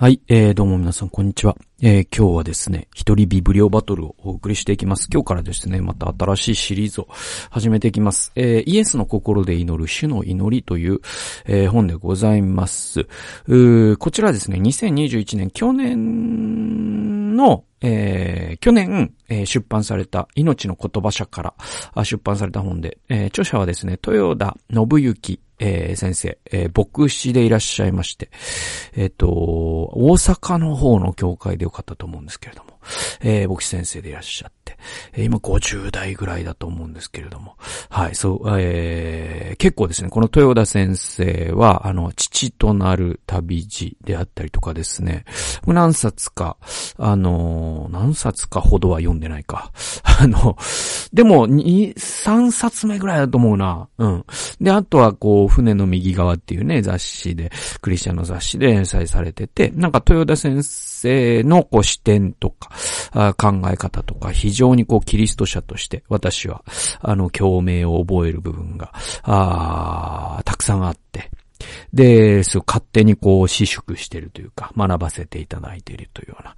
はい、えー、どうも皆さん、こんにちは。えー、今日はですね、一人ビブリオバトルをお送りしていきます。今日からですね、また新しいシリーズを始めていきます。えー、イエスの心で祈る主の祈りという、えー、本でございます。こちらですね、2021年、去年の、えー、去年、えー、出版された命の言葉社から出版された本で、えー、著者はですね、豊田信之えー、先生、えー、牧師でいらっしゃいまして、えっ、ー、と、大阪の方の教会でよかったと思うんですけれども、えー、牧師先生でいらっしゃって、えー、今50代ぐらいだと思うんですけれども、はい、そう、えー、結構ですね、この豊田先生は、あの、父となる旅路であったりとかですね、何冊か、あの、何冊かほどは読んでないか。あの、でも、2、3冊目ぐらいだと思うな。うん。で、あとは、こう、船の右側っていうね、雑誌で、クリスチャンの雑誌で連載されてて、なんか豊田先生のこう視点とか、あ考え方とか、非常にこう、キリスト者として、私は、あの、共鳴を覚える部分が、あたくさんあって、で、そう、勝手にこう、私縮してるというか、学ばせていただいているというような。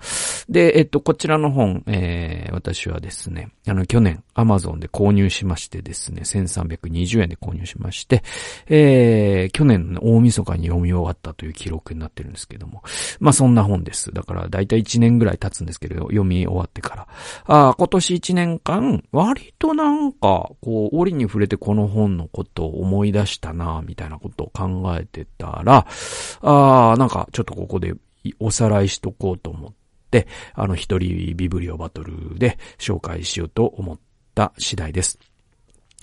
で、えっと、こちらの本、えー、私はですね、あの、去年、アマゾンで購入しましてですね、1320円で購入しまして、えー、去年の大晦日に読み終わったという記録になってるんですけども、まあ、そんな本です。だから、だいたい1年ぐらい経つんですけど、読み終わってから。あ今年1年間、割となんか、こう、折に触れてこの本のことを思い出したな、みたいなことを考えてたら、ああ、なんかちょっとここでおさらいしとこうと思って、あの一人ビブリオバトルで紹介しようと思った次第です。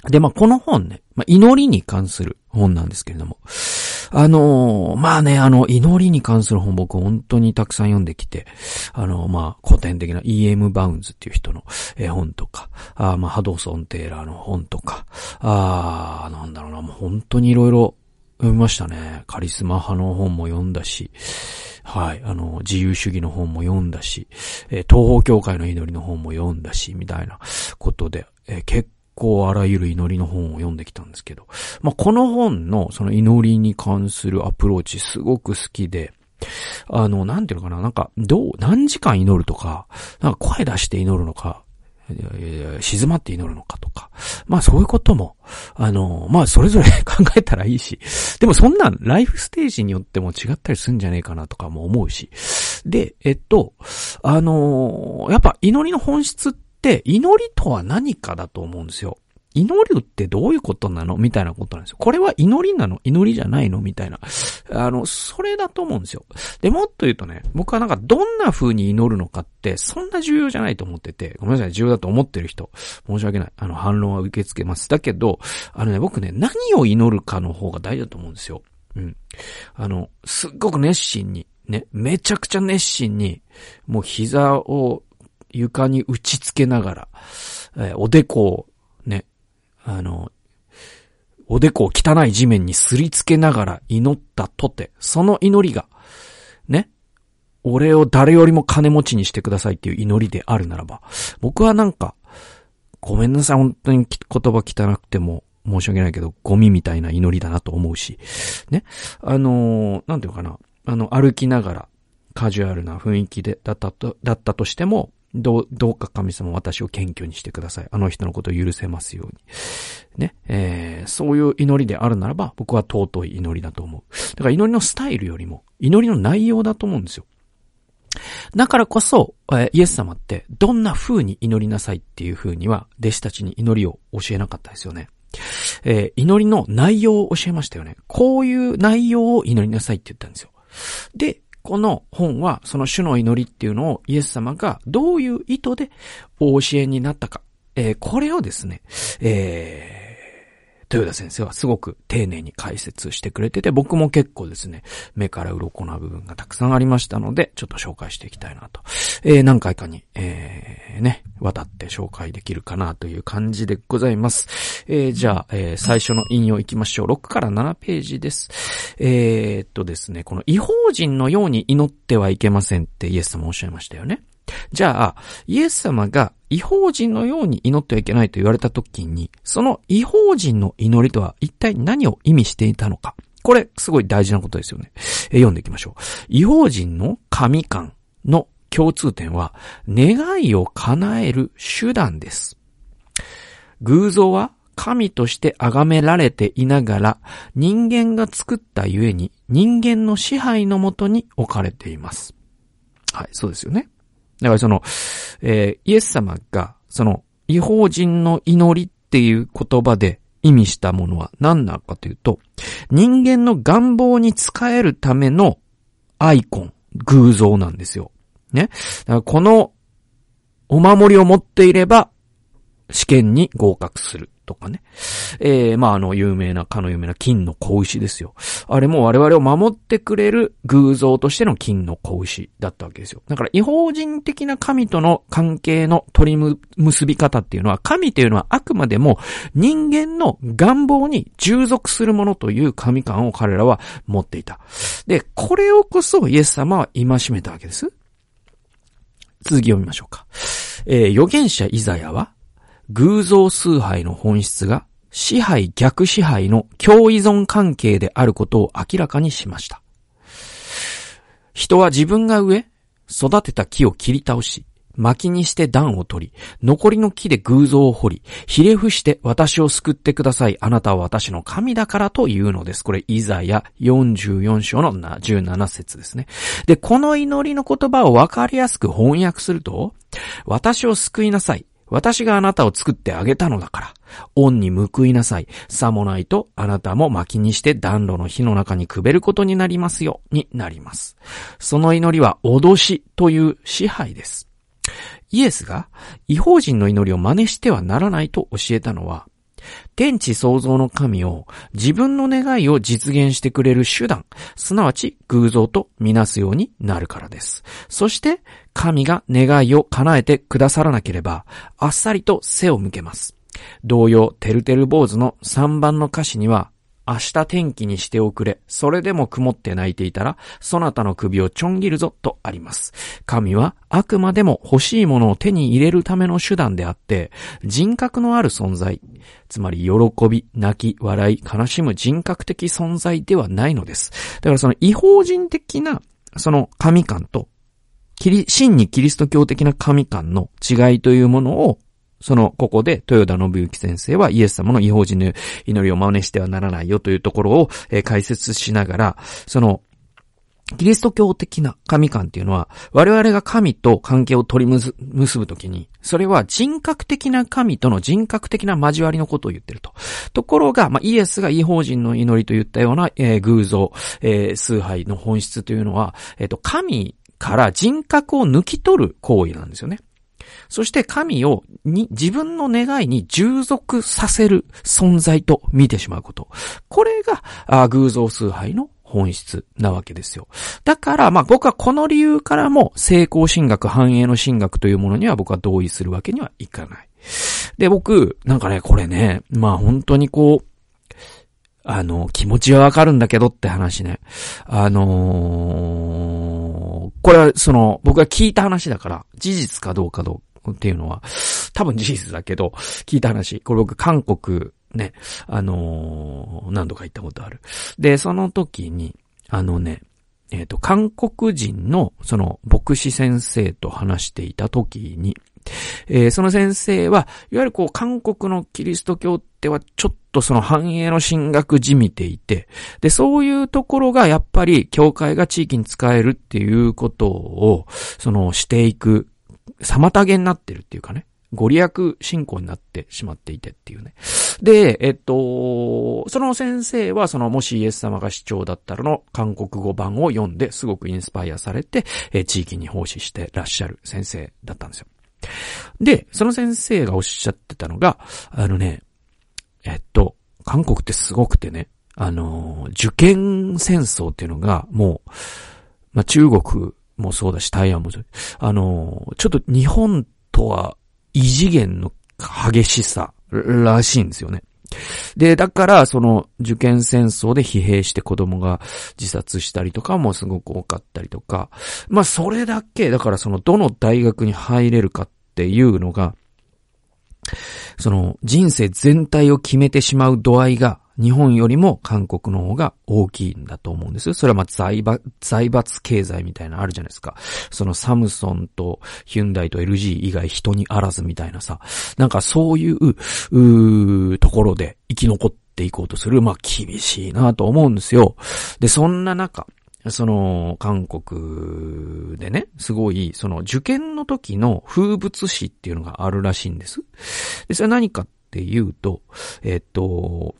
で、まあ、この本ね、まあ、祈りに関する本なんですけれども、あのー、まあね、あの、祈りに関する本僕本当にたくさん読んできて、あのー、まあ、古典的な E.M. バウンズっていう人の絵本とか、あまあ、ハドソン・テイラーの本とか、あなんだろうな、もう本当にいろいろ読みましたね。カリスマ派の本も読んだし、はい、あの、自由主義の本も読んだし、えー、東方教会の祈りの本も読んだし、みたいなことで、えー、結構あらゆる祈りの本を読んできたんですけど、まあ、この本のその祈りに関するアプローチすごく好きで、あの、なんていうのかな、なんか、どう、何時間祈るとか、なんか声出して祈るのか、静まって祈るのかとか。まあそういうことも、あの、まあそれぞれ考えたらいいし。でもそんなんライフステージによっても違ったりするんじゃねえかなとかも思うし。で、えっと、あの、やっぱ祈りの本質って祈りとは何かだと思うんですよ。祈るってどういうことなの？みたいなことなんですよ。これは祈りなの？祈りじゃないの？みたいな。あの、それだと思うんですよ。で、もっと言うとね、僕はなんかどんな風に祈るのかってそんな重要じゃないと思ってて、ごめんなさい、重要だと思ってる人、申し訳ない。あの、反論は受け付けます。だけど、あのね、僕ね、何を祈るかの方が大事だと思うんですよ。うん。あの、すっごく熱心に、ね、めちゃくちゃ熱心に、もう膝を床に打ち付けながら、えー、おでこを、あの、おでこを汚い地面にすりつけながら祈ったとて、その祈りが、ね、俺を誰よりも金持ちにしてくださいっていう祈りであるならば、僕はなんか、ごめんなさい、本当に言葉汚くても申し訳ないけど、ゴミみたいな祈りだなと思うし、ね。あのー、なんていうかな、あの、歩きながら、カジュアルな雰囲気で、だったと、だったとしても、どう、どうか神様私を謙虚にしてください。あの人のことを許せますように。ね。えー、そういう祈りであるならば、僕は尊い祈りだと思う。だから祈りのスタイルよりも、祈りの内容だと思うんですよ。だからこそ、え、イエス様ってどんな風に祈りなさいっていう風には弟子たちに祈りを教えなかったですよね。えー、祈りの内容を教えましたよね。こういう内容を祈りなさいって言ったんですよ。で、この本は、その主の祈りっていうのをイエス様がどういう意図でお教えになったか、えー、これをですね、えー豊田先生はすごく丁寧に解説してくれてて、僕も結構ですね、目から鱗な部分がたくさんありましたので、ちょっと紹介していきたいなと。えー、何回かに、えー、ね、渡って紹介できるかなという感じでございます。えー、じゃあ、えー、最初の引用行きましょう。6から7ページです。えー、っとですね、この違法人のように祈ってはいけませんってイエス様おっしゃいましたよね。じゃあ、イエス様が違法人のように祈ってはいけないと言われた時に、その違法人の祈りとは一体何を意味していたのか。これ、すごい大事なことですよね。え読んでいきましょう。違法人の神観の共通点は、願いを叶える手段です。偶像は神として崇められていながら、人間が作ったゆえに、人間の支配のもとに置かれています。はい、そうですよね。だからその、えー、イエス様が、その、違法人の祈りっていう言葉で意味したものは何なのかというと、人間の願望に仕えるためのアイコン、偶像なんですよ。ね。このお守りを持っていれば試験に合格する。とかね。えー、まあ、あの、有名な、かの有名な金の子牛ですよ。あれも我々を守ってくれる偶像としての金の子牛だったわけですよ。だから、違法人的な神との関係の取り結び方っていうのは、神というのはあくまでも人間の願望に従属するものという神感を彼らは持っていた。で、これをこそイエス様は戒めたわけです。続き読みましょうか。えー、預言者イザヤは、偶像崇拝の本質が支配逆支配の共依存関係であることを明らかにしました。人は自分が植え、育てた木を切り倒し、薪にして段を取り、残りの木で偶像を掘り、ひれ伏して私を救ってください。あなたは私の神だからというのです。これ、イザヤ44章の17節ですね。で、この祈りの言葉をわかりやすく翻訳すると、私を救いなさい。私があなたを作ってあげたのだから。恩に報いなさい。さもないと、あなたも薪にして暖炉の火の中にくべることになりますよ、になります。その祈りは脅しという支配です。イエスが違法人の祈りを真似してはならないと教えたのは、天地創造の神を自分の願いを実現してくれる手段、すなわち偶像とみなすようになるからです。そして神が願いを叶えてくださらなければ、あっさりと背を向けます。同様、てるてる坊主の3番の歌詞には、明日天気にしておくれ。それでも曇って泣いていたら、そなたの首をちょん切るぞ、とあります。神はあくまでも欲しいものを手に入れるための手段であって、人格のある存在、つまり喜び、泣き、笑い、悲しむ人格的存在ではないのです。だからその違法人的な、その神感と、真にキリスト教的な神感の違いというものをその、ここで、豊田信之先生はイエス様の違法人の祈りを真似してはならないよというところを、えー、解説しながら、その、キリスト教的な神観っていうのは、我々が神と関係を取り結ぶときに、それは人格的な神との人格的な交わりのことを言ってると。ところが、まあ、イエスが違法人の祈りといったような、えー、偶像、えー、崇拝の本質というのは、えっ、ー、と、神から人格を抜き取る行為なんですよね。そして神をに自分の願いに従属させる存在と見てしまうこと。これが偶像崇拝の本質なわけですよ。だから、まあ僕はこの理由からも成功進学、繁栄の進学というものには僕は同意するわけにはいかない。で、僕、なんかね、これね、まあ本当にこう、あの、気持ちはわかるんだけどって話ね。あのー、これはその、僕が聞いた話だから、事実かどうかどうっていうのは、多分事実だけど、聞いた話。これ僕、韓国、ね、あのー、何度か行ったことある。で、その時に、あのね、えっ、ー、と、韓国人の、その、牧師先生と話していた時に、えー、その先生は、いわゆるこう、韓国のキリスト教っては、ちょっとその繁栄の進学じみていて、で、そういうところがやっぱり、教会が地域に使えるっていうことを、その、していく妨げになってるっていうかね。ご利益信仰になってしまっていてっていうね。で、えっと、その先生は、その、もしイエス様が市長だったらの韓国語版を読んですごくインスパイアされて、え地域に奉仕してらっしゃる先生だったんですよ。で、その先生がおっしゃってたのが、あのね、えっと、韓国ってすごくてね、あの、受験戦争っていうのが、もう、まあ、中国もそうだし、台湾もそう。あの、ちょっと日本とは異次元の激しさらしいんですよね。で、だから、その、受験戦争で疲弊して子供が自殺したりとかもすごく多かったりとか、まあ、それだけ、だからその、どの大学に入れるかっていうのが、その、人生全体を決めてしまう度合いが、日本よりも韓国の方が大きいんだと思うんです。それはまあ財閥、財閥経済みたいなのあるじゃないですか。そのサムソンとヒュンダイと LG 以外人にあらずみたいなさ、なんかそういう、うところで生き残っていこうとする、まあ厳しいなと思うんですよ。で、そんな中、その、韓国でね、すごい、その、受験の時の風物詩っていうのがあるらしいんです。で、それは何かっていうと、えっと、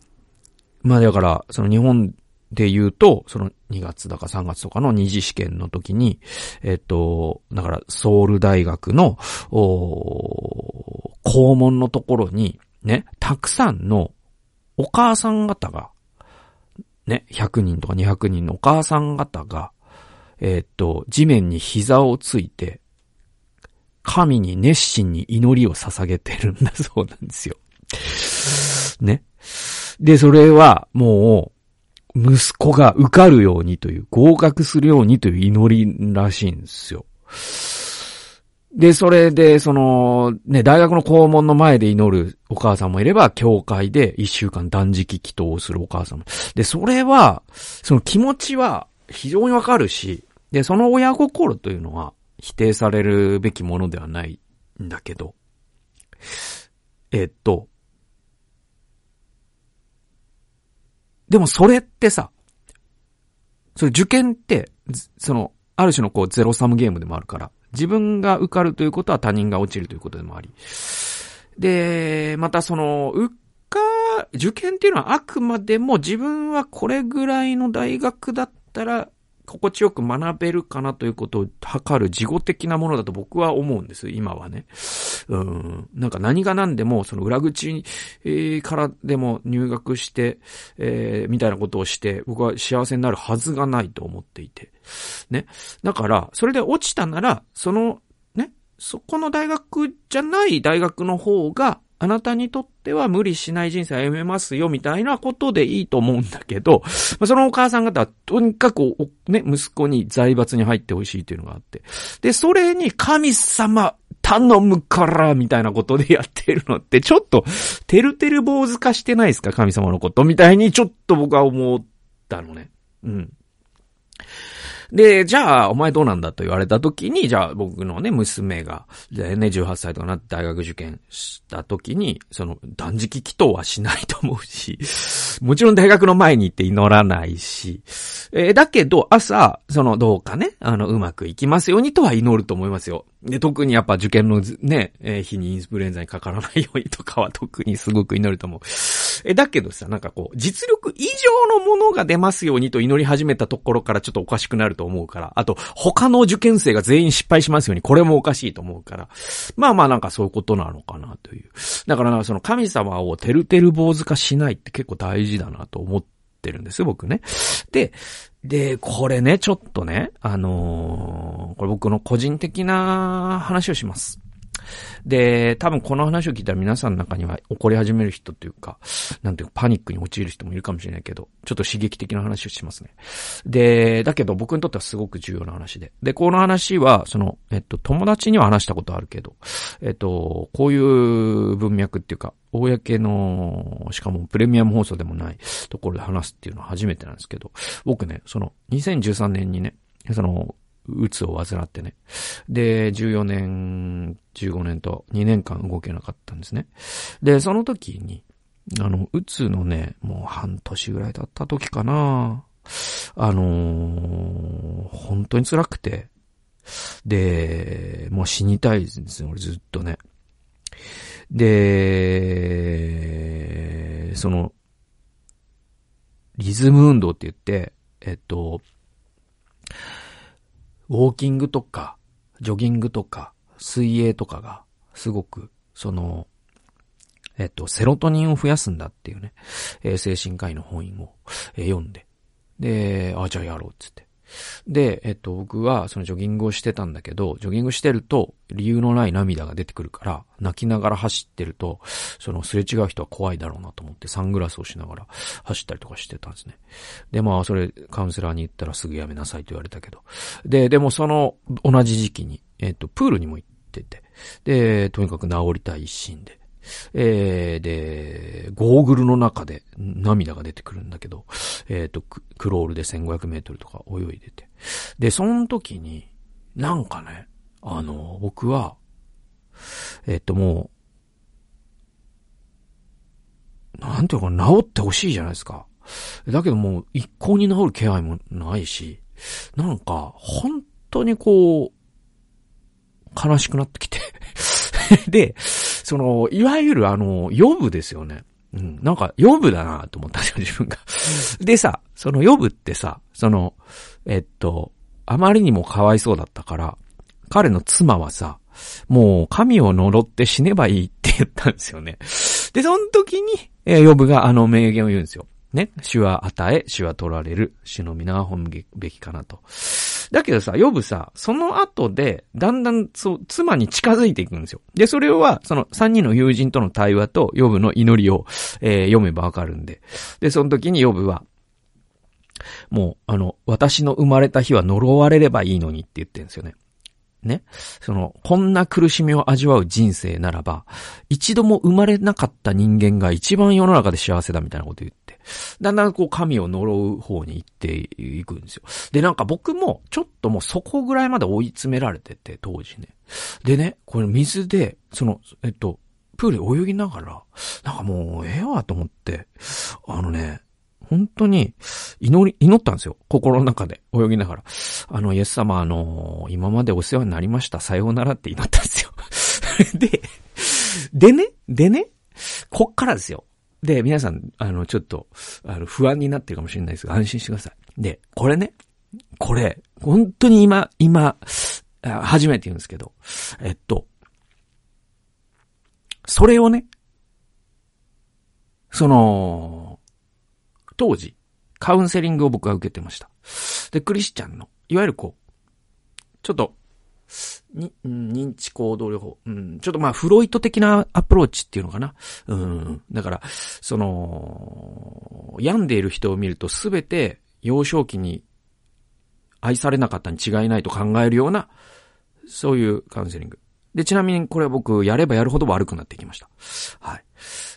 まあだから、その日本で言うと、その2月だか3月とかの二次試験の時に、えっと、だからソウル大学の、お校門のところに、ね、たくさんのお母さん方が、ね、100人とか200人のお母さん方が、え、っと、地面に膝をついて、神に熱心に祈りを捧げてるんだそうなんですよ。ね。で、それはもう、息子が受かるようにという、合格するようにという祈りらしいんですよ。で、それで、その、ね、大学の校門の前で祈るお母さんもいれば、教会で一週間断食祈祷をするお母さんも。で、それは、その気持ちは非常にわかるし、で、その親心というのは否定されるべきものではないんだけど、えっと、でもそれってさ、それ受験って、その、ある種のこうゼロサムゲームでもあるから、自分が受かるということは他人が落ちるということでもあり。で、またその、受か、受験っていうのはあくまでも自分はこれぐらいの大学だったら心地よく学べるかなということを測る事後的なものだと僕は思うんです、今はね。うん。なんか何が何でも、その裏口からでも入学して、えー、みたいなことをして、僕は幸せになるはずがないと思っていて。ね。だから、それで落ちたなら、その、ね、そこの大学じゃない大学の方が、あなたにとっては無理しない人生を歩めますよ、みたいなことでいいと思うんだけど、そのお母さん方はとにかくね、息子に財閥に入ってほしいというのがあって。で、それに神様頼むから、みたいなことでやってるのって、ちょっと、てるてる坊主化してないですか？神様のことみたいにちょっと僕は思ったのね。うん。で、じゃあ、お前どうなんだと言われた時に、じゃあ僕のね、娘が、ね、18歳とかなって大学受験した時に、その、断食祈祷はしないと思うし、もちろん大学の前に行って祈らないし、えー、だけど、朝、その、どうかね、あの、うまくいきますようにとは祈ると思いますよ。で、特にやっぱ受験のね、えー、日にインフルエンザにかからないようにとかは特にすごく祈ると思う。え、だけどさ、なんかこう、実力以上のものが出ますようにと祈り始めたところからちょっとおかしくなると思うから、あと、他の受験生が全員失敗しますように、これもおかしいと思うから、まあまあなんかそういうことなのかなという。だからなんかその神様をてるてる坊主化しないって結構大事だなと思ってるんですよ、僕ね。で、で、これね、ちょっとね、あのー、これ僕の個人的な話をします。で、多分この話を聞いたら皆さんの中には怒り始める人というか、なんていうかパニックに陥る人もいるかもしれないけど、ちょっと刺激的な話をしますね。で、だけど僕にとってはすごく重要な話で。で、この話は、その、えっと、友達には話したことあるけど、えっと、こういう文脈っていうか、公の、しかもプレミアム放送でもないところで話すっていうのは初めてなんですけど、僕ね、その2013年にね、その、うつを患ってね。で、14年、15年と2年間動けなかったんですね。で、その時に、あの、うつのね、もう半年ぐらい経った時かな。あのー、本当に辛くて。で、もう死にたいですよ、俺ずっとね。で、その、リズム運動って言って、えっと、ウォーキングとか、ジョギングとか、水泳とかが、すごく、その、えっと、セロトニンを増やすんだっていうね、えー、精神科医の本を、えー、読んで、で、あ、じゃあやろうっつって。で、えっと、僕はそのジョギングをしてたんだけど、ジョギングしてると理由のない涙が出てくるから、泣きながら走ってると、そのすれ違う人は怖いだろうなと思ってサングラスをしながら走ったりとかしてたんですね。で、まあ、それカウンセラーに言ったらすぐやめなさいと言われたけど。で、でもその同じ時期に、えっと、プールにも行ってて、で、とにかく治りたい一心で。えー、で、ゴーグルの中で涙が出てくるんだけど、えっ、ー、とク、ロールで1500メートルとか泳いでて。で、その時に、なんかね、あの、僕は、えっ、ともう、なんていうか治ってほしいじゃないですか。だけどもう一向に治る気配もないし、なんか、本当にこう、悲しくなってきて で、その、いわゆるあの、予部ですよね。うん。なんか、予部だなと思ったんですよ、自分が。でさ、その予部ってさ、その、えっと、あまりにもかわいそうだったから、彼の妻はさ、もう神を呪って死ねばいいって言ったんですよね。で、その時に、えー、ヨブがあの名言を言うんですよ。ね。主は与え、主は取られる、主の皆は本べきかなと。だけどさ、呼ぶさ、その後で、だんだん、そう、妻に近づいていくんですよ。で、それは、その三人の友人との対話と、呼ぶの祈りを、えー、読めばわかるんで。で、その時に呼ぶは、もう、あの、私の生まれた日は呪われればいいのにって言ってるんですよね。ね。その、こんな苦しみを味わう人生ならば、一度も生まれなかった人間が一番世の中で幸せだみたいなこと言って、だんだんこう神を呪う方に行っていくんですよ。で、なんか僕もちょっともうそこぐらいまで追い詰められてて、当時ね。でね、これ水で、その、えっと、プール泳ぎながら、なんかもうええわと思って、あのね、本当に、祈り、祈ったんですよ。心の中で、泳ぎながら。あの、イエス様、あの今までお世話になりました。さようならって祈ったんですよ。で、でね、でね、こっからですよ。で、皆さん、あの、ちょっと、あの、不安になってるかもしれないですが、安心してください。で、これね、これ、本当に今、今、初めて言うんですけど、えっと、それをね、その、当時、カウンセリングを僕は受けてました。で、クリスチャンの、いわゆるこう、ちょっと、に、認知行動療法。うん、ちょっとまあ、フロイト的なアプローチっていうのかな。うん。だから、その、病んでいる人を見るとすべて幼少期に愛されなかったに違いないと考えるような、そういうカウンセリング。で、ちなみにこれは僕、やればやるほど悪くなってきました。はい。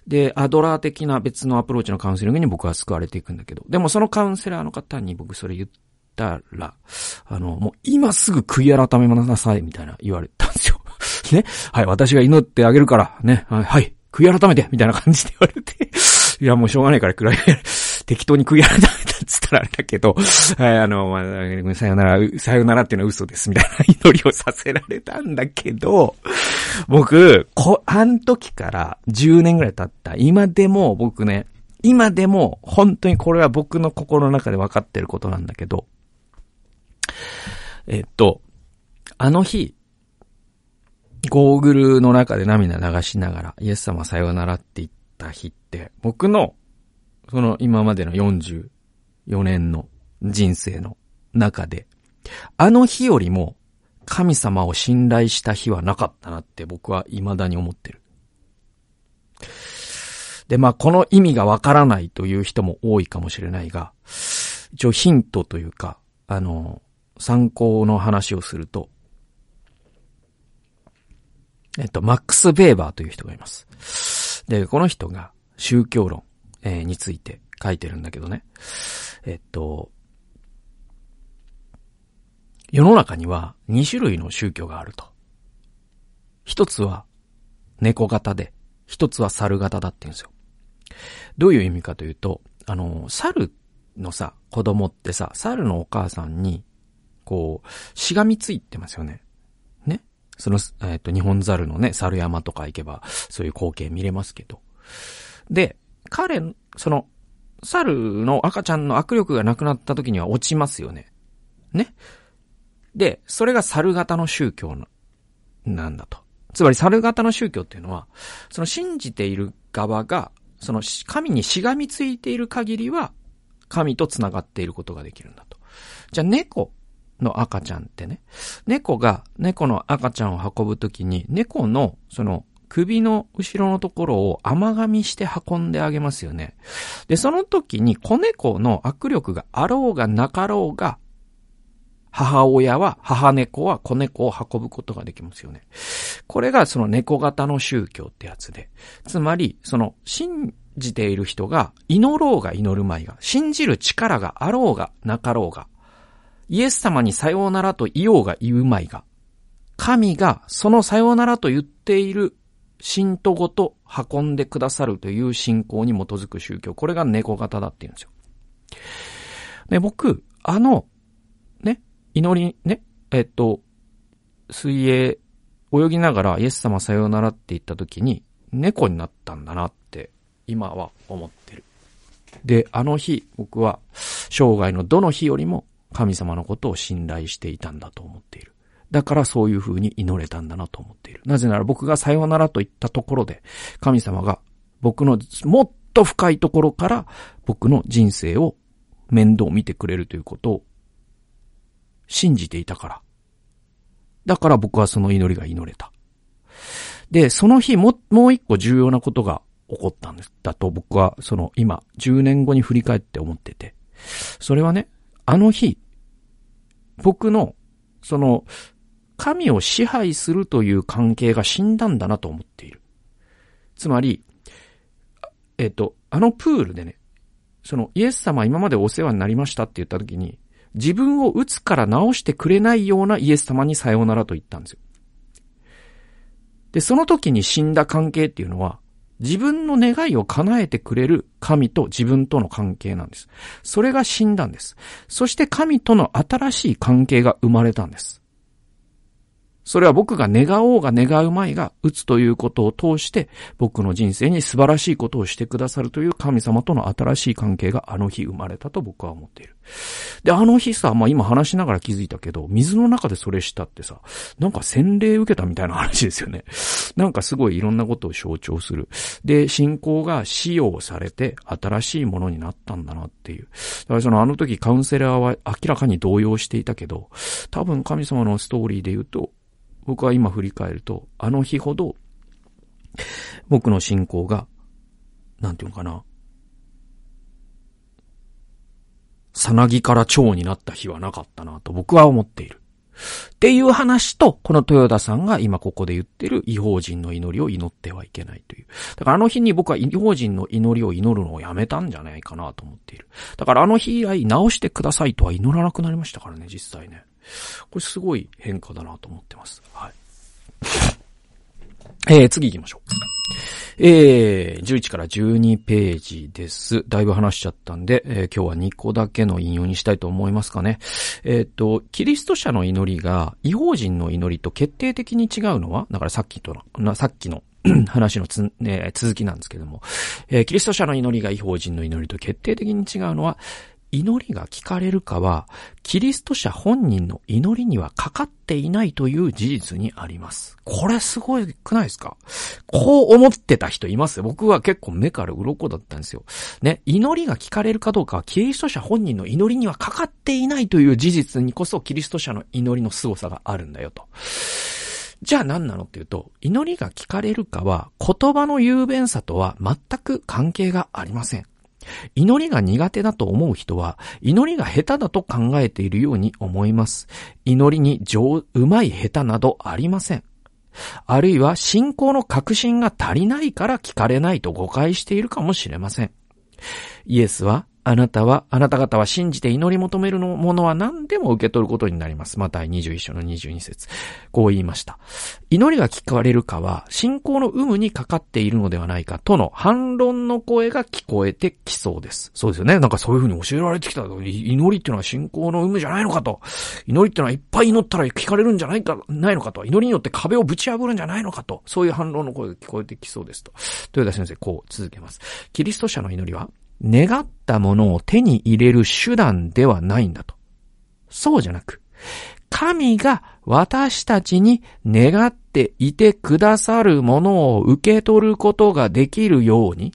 で、アドラー的な別のアプローチのカウンセリングに僕は救われていくんだけど、でもそのカウンセラーの方に僕それ言ったら、あの、もう今すぐ悔い改めなさい、みたいな言われたんですよ。ね。はい、私が祈ってあげるから、ね。はい、はい、悔い改めて、みたいな感じで言われて、いや、もうしょうがないから暗い、適当に悔い改めたっつったらあれだけど、はい、あの、まあ、さよなら、さよならっていうのは嘘です、みたいな祈りをさせられたんだけど、僕、こ、あん時から10年ぐらい経った。今でも僕ね、今でも本当にこれは僕の心の中で分かってることなんだけど、えっと、あの日、ゴーグルの中で涙流しながら、イエス様さようならって言った日って、僕の、その今までの44年の人生の中で、あの日よりも神様を信頼した日はなかったなって僕は未だに思ってる。で、まあ、この意味がわからないという人も多いかもしれないが、一応ヒントというか、あの、参考の話をすると、えっと、マックス・ベーバーという人がいます。で、この人が宗教論、えー、について書いてるんだけどね。えっと、世の中には2種類の宗教があると。一つは猫型で、一つは猿型だって言うんですよ。どういう意味かというと、あの、猿のさ、子供ってさ、猿のお母さんに、こう、しがみついてますよね。ね？その、えっ、ー、と、日本猿のね、猿山とか行けば、そういう光景見れますけど。で、彼、その、猿の赤ちゃんの握力がなくなった時には落ちますよね。ね？で、それが猿型の宗教のなんだと。つまり猿型の宗教っていうのは、その信じている側が、その神にしがみついている限りは、神と繋がっていることができるんだと。じゃあ猫の赤ちゃんってね、猫が猫の赤ちゃんを運ぶときに、猫のその首の後ろのところを甘噛みして運んであげますよね。で、その時に子猫の握力があろうがなかろうが、母親は、母猫は子猫を運ぶことができますよね。これがその猫型の宗教ってやつで、つまり、その、信じている人が、祈ろうが祈るまいが、信じる力があろうがなかろうが、イエス様にさようならと言おうが言うまいが、神がそのさようならと言っている信徒ごと運んでくださるという信仰に基づく宗教。これが猫型だって言うんですよ。で、僕、あの、ね、祈り、ね、えっと、水泳、泳ぎながらイエス様さようならって言った時に、猫になったんだなって今は思ってる。で、あの日、僕は生涯のどの日よりも神様のことを信頼していたんだと思っている。だからそういう風に祈れたんだなと思っている。なぜなら僕がさようならと言ったところで、神様が僕のもっと深いところから僕の人生を面倒見てくれるということを信じていたから。だから僕はその祈りが祈れた。で、その日も、もう一個重要なことが起こったんです。だと僕はその今、10年後に振り返って思ってて。それはね、あの日、僕の、その、神を支配するという関係が死んだんだなと思っている。つまり、えっ、と、あのプールでね、そのイエス様今までお世話になりましたって言った時に、自分を打つから治してくれないようなイエス様にさようならと言ったんですよ。で、その時に死んだ関係っていうのは、自分の願いを叶えてくれる神と自分との関係なんです。それが死んだんです。そして神との新しい関係が生まれたんです。それは僕が願おうが願うまいが、打つということを通して、僕の人生に素晴らしいことをしてくださるという神様との新しい関係があの日生まれたと僕は思っている。で、あの日さ、まあ今話しながら気づいたけど、水の中でそれしたってさ、なんか洗礼受けたみたいな話ですよね。なんかすごいいろんなことを象徴する。で、信仰が使用されて新しいものになったんだなっていう。だからそのあの時カウンセラーは明らかに動揺していたけど、多分神様のストーリーで言うと、僕は今振り返ると、あの日ほど、僕の信仰が、なんていうのかな、さなぎから蝶になった日はなかったなと僕は思っている。っていう話と、この豊田さんが今ここで言ってる違法人の祈りを祈ってはいけないという。だからあの日に僕は違法人の祈りを祈るのをやめたんじゃないかなと思っている。だからあの日以来直してくださいとは祈らなくなりましたからね、実際ね。これすごい変化だなと思ってます。はい。えー、次行きましょう。えー、11から12ページです。だいぶ話しちゃったんで、えー、今日は2個だけの引用にしたいと思いますかね。えっ、と、キリスト者の祈りが違法人の祈りと決定的に違うのは、だからさっきとの、さっきの 話のつ、ね、続きなんですけども、えー、キリスト者の祈りが違法人の祈りと決定的に違うのは、祈りが聞かれるかは、キリスト者本人の祈りにはかかっていないという事実にあります。これすごくないですか？こう思ってた人います。僕は結構目から鱗だったんですよ。ね、祈りが聞かれるかどうかは、キリスト者本人の祈りにはかかっていないという事実にこそ、キリスト者の祈りの凄さがあるんだよと。じゃあ何なのっていうと、祈りが聞かれるかは、言葉の雄弁さとは全く関係がありません。祈りが苦手だと思う人は、祈りが下手だと考えているように思います。祈りに上、うまい下手などありません。あるいは信仰の確信が足りないから聞かれないと誤解しているかもしれません。イエスはあなたは、あなた方は信じて祈り求めるものは何でも受け取ることになります。また21章の22節こう言いました。祈りが聞かれるかは、信仰の有無にかかっているのではないかとの反論の声が聞こえてきそうです。そうですよね。なんかそういうふうに教えられてきた。祈りっていうのは信仰の有無じゃないのかと。祈りっていうのはいっぱい祈ったら聞かれるんじゃないか、ないのかと。祈りによって壁をぶち破るんじゃないのかと。そういう反論の声が聞こえてきそうですと。豊田先生、こう続けます。キリスト者の祈りは、願ったものを手に入れる手段ではないんだと。そうじゃなく、神が私たちに願っていてくださるものを受け取ることができるように、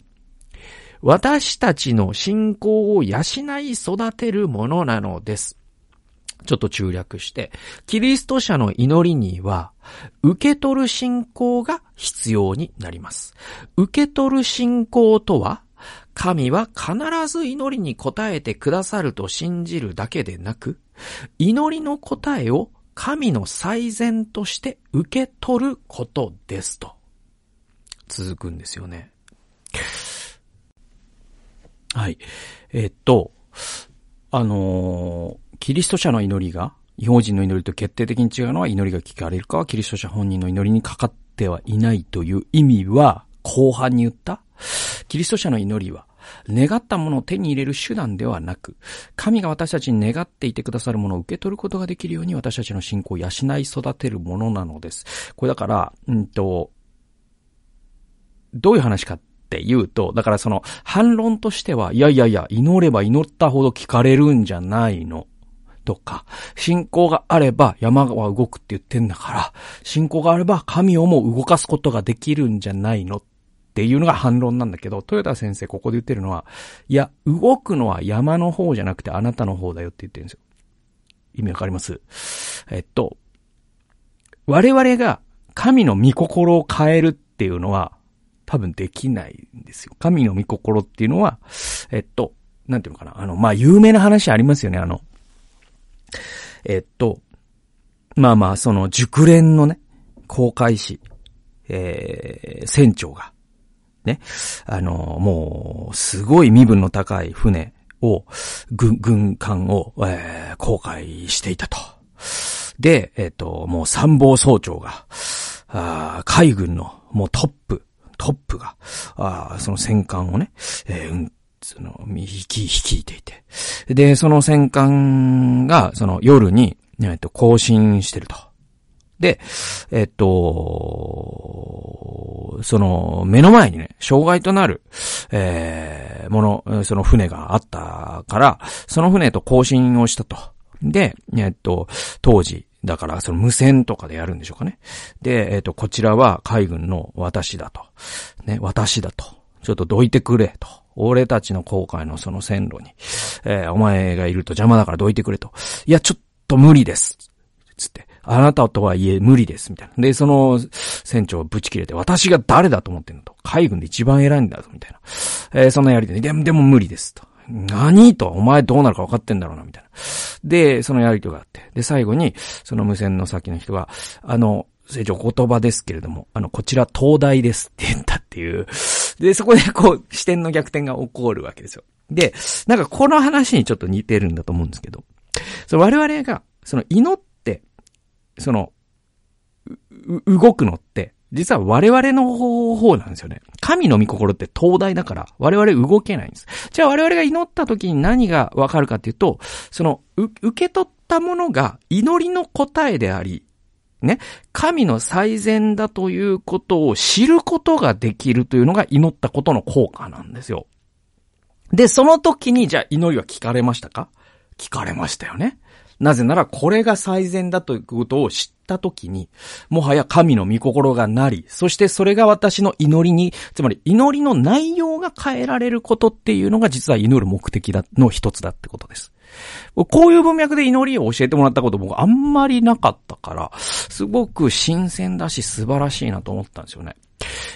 私たちの信仰を養い育てるものなのです。ちょっと中略して、キリスト者の祈りには、受け取る信仰が必要になります。受け取る信仰とは、神は必ず祈りに応えてくださると信じるだけでなく、祈りの答えを神の最善として受け取ることですと。続くんですよね。はい。えっと、あのー、キリスト者の祈りが、違法人の祈りと決定的に違うのは祈りが聞かれるかはキリスト者本人の祈りにかかってはいないという意味は、後半に言ったキリスト者の祈りは、願ったものを手に入れる手段ではなく、神が私たちに願っていてくださるものを受け取ることができるように私たちの信仰を養い育てるものなのです。これだから、うんと、どういう話かって言うと、だからその反論としては、いやいやいや、祈れば祈ったほど聞かれるんじゃないの。とか、信仰があれば山は動くって言ってんだから、信仰があれば神をも動かすことができるんじゃないのっっていうのが反論なんだけど、豊田先生ここで言ってるのは、いや、動くのは山の方じゃなくてあなたの方だよって言ってるんですよ。意味わかります？えっと、我々が神の御心を変えるっていうのは、多分できないんですよ。神の御心っていうのは、えっと、なんていうのかな？あの、まあ、有名な話ありますよね。あの、えっと、まあまあ、その熟練のね、航海士、えー、船長が、ね、あの、もう、すごい身分の高い船を、軍、軍艦を、えー、航海していたと。で、えっ、と、もう参謀総長が、あ海軍のもうトップ、トップが、あその戦艦をね、えー、うんその、引き、率いていて。で、その戦艦が、その夜に、えっと、更新してると。で、えっと、その、目の前にね、障害となる、えー、もの、その船があったから、その船と交信をしたと。で、えっと、当時、だから、その無線とかでやるんでしょうかね。で、えっと、こちらは海軍の私だと。ね、私だと。ちょっとどいてくれ、と。俺たちの航海のその線路に、えー、お前がいると邪魔だからどいてくれと。いや、ちょっと無理です。つって。あなたとはいえ無理です。みたいな。で、その船長をぶち切れて、私が誰だと思ってんのと。海軍で一番偉いんだぞ、みたいな。えー、そんなやりで、でも、でも無理です。と。何と、お前どうなるか分かってんだろうな、みたいな。で、そのやりとりがあって。で、最後に、その無線の先の人が、あの、成長言葉ですけれども、あの、こちら東大ですって言ったっていう。で、そこでこう、視点の逆転が起こるわけですよ。で、なんかこの話にちょっと似てるんだと思うんですけど、その我々が、その祈っ、その、動くのって、実は我々の方法なんですよね。神の御心って東大だから、我々動けないんです。じゃあ我々が祈った時に何がわかるかっていうと、その、受け取ったものが祈りの答えであり、ね、神の最善だということを知ることができるというのが祈ったことの効果なんですよ。で、その時にじゃあ祈りは聞かれましたか？聞かれましたよね。なぜならこれが最善だということを知った時に、もはや神の御心がなり、そしてそれが私の祈りに、つまり祈りの内容が変えられることっていうのが実は祈る目的だ、の一つだってことです。こういう文脈で祈りを教えてもらったこと僕あんまりなかったから、すごく新鮮だし素晴らしいなと思ったんですよね。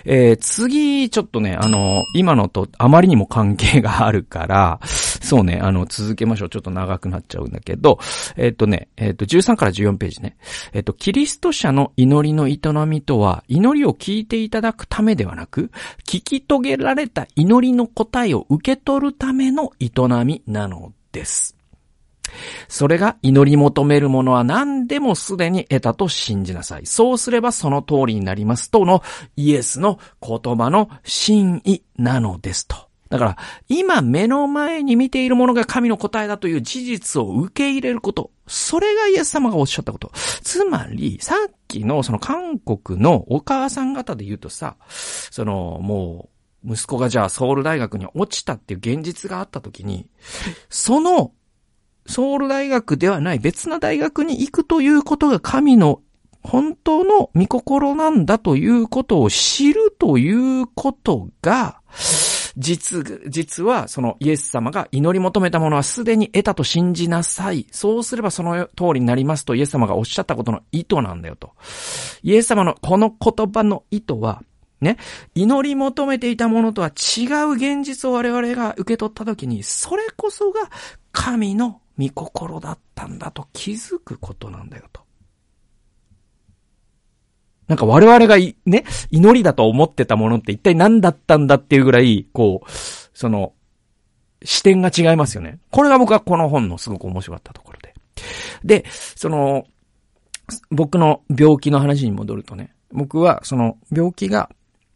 えー、次、ちょっとね、あの、今のとあまりにも関係があるから、そうね、あの、続けましょう。ちょっと長くなっちゃうんだけど、えっ、ー、とね、えっ、ー、と、13から14ページね。えっ、と、キリスト者の祈りの営みとは、祈りを聞いていただくためではなく、聞き遂げられた祈りの答えを受け取るための営みなのです。それが祈り求めるものは何でもすでに得たと信じなさい。そうすればその通りになりますとのイエスの言葉の真意なのですと。だから、今目の前に見ているものが神の答えだという事実を受け入れること。それがイエス様がおっしゃったこと。つまり、さっきのその韓国のお母さん方で言うとさ、その、もう、息子がじゃあソウル大学に落ちたっていう現実があった時に、そのソウル大学ではない別な大学に行くということが神の本当の御心なんだということを知るということが、実、実はそのイエス様が祈り求めたものはすでに得たと信じなさい。そうすればその通りになりますとイエス様がおっしゃったことの意図なんだよと。イエス様のこの言葉の意図は、ね、祈り求めていたものとは違う現実を我々が受け取ったときに、それこそが神の御心だったんだと気づくことなんだよと。なんか我々が、ね、祈りだと思ってたものって一体何だったんだっていうぐらい、こう、その、視点が違いますよね。これが僕はこの本のすごく面白かったところで。で、その、僕の病気の話に戻るとね、僕はその病気が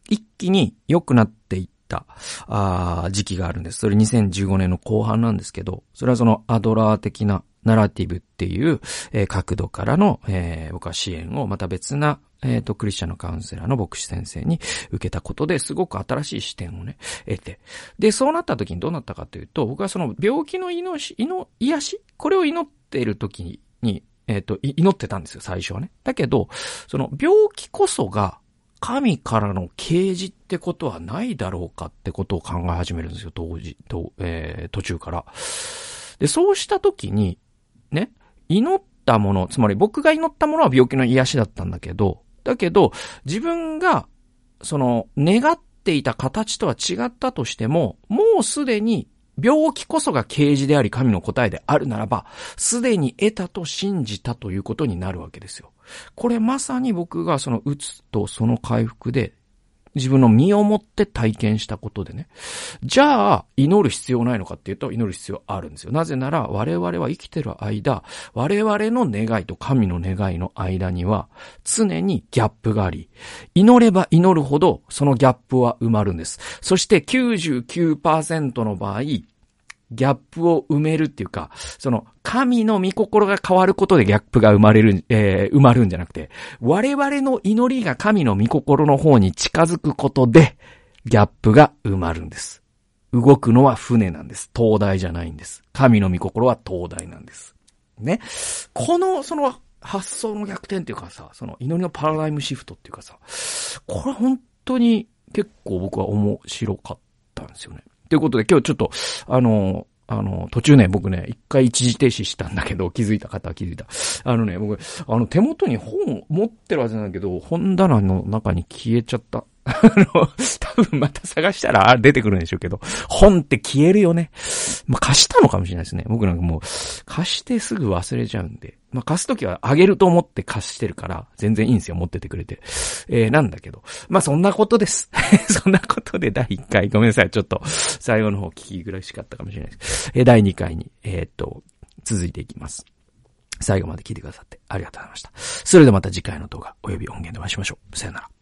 一気に良くなっていった、あ時期があるんです。それ2015年の後半なんですけど、それはそのアドラー的なナラティブっていう、えー、角度からの、えー、僕は支援をまた別な、えっ、ー、と、クリスチャンのカウンセラーの牧師先生に受けたことですごく新しい視点をね、得て。で、そうなった時にどうなったかというと、僕はその病気の祈し、祈、癒し？これを祈っている時に、えっ、と、祈ってたんですよ、最初はね。だけど、その病気こそが神からの啓示ってことはないだろうかってことを考え始めるんですよ、当時、と、えー、途中から。で、そうした時に、ね、祈ったもの、つまり僕が祈ったものは病気の癒しだったんだけど、だけど、自分が、その、願っていた形とは違ったとしても、もうすでに病気こそが啓示であり神の答えであるならば、すでに得たと信じたということになるわけですよ。これまさに僕がその打つとその回復で自分の身をもって体験したことでね。じゃあ、祈る必要ないのかっていうと、祈る必要あるんですよ。なぜなら、我々は生きてる間、我々の願いと神の願いの間には、常にギャップがあり、祈れば祈るほど、そのギャップは埋まるんです。そして99%の場合、ギャップを埋めるっていうか、その、神の御心が変わることでギャップが生まれる、えー、埋まるんじゃなくて、我々の祈りが神の御心の方に近づくことで、ギャップが埋まるんです。動くのは船なんです。灯台じゃないんです。神の御心は灯台なんです。ね。この、その、発想の逆転っていうかさ、その祈りのパラダイムシフトっていうかさ、これ本当に結構僕は面白かったんですよね。ということで今日ちょっと、あの、あの、途中ね、僕ね、一回一時停止したんだけど、気づいた方は気づいた。あのね、僕、あの、手元に本持ってるはずなんだけど、本棚の中に消えちゃった。あの、多分また探したら出てくるんでしょうけど、本って消えるよね。まあ、貸したのかもしれないですね。僕なんかもう、貸してすぐ忘れちゃうんで。まあ、貸すときはあげると思って貸してるから、全然いいんですよ、持っててくれて。えー、なんだけど。まあ、そんなことです。そんなことで第1回、ごめんなさい、ちょっと、最後の方聞き苦しかったかもしれないです。えー、第2回に、えー、っと、続いていきます。最後まで聞いてくださってありがとうございました。それではまた次回の動画、及び音源でお会いしましょう。さよなら。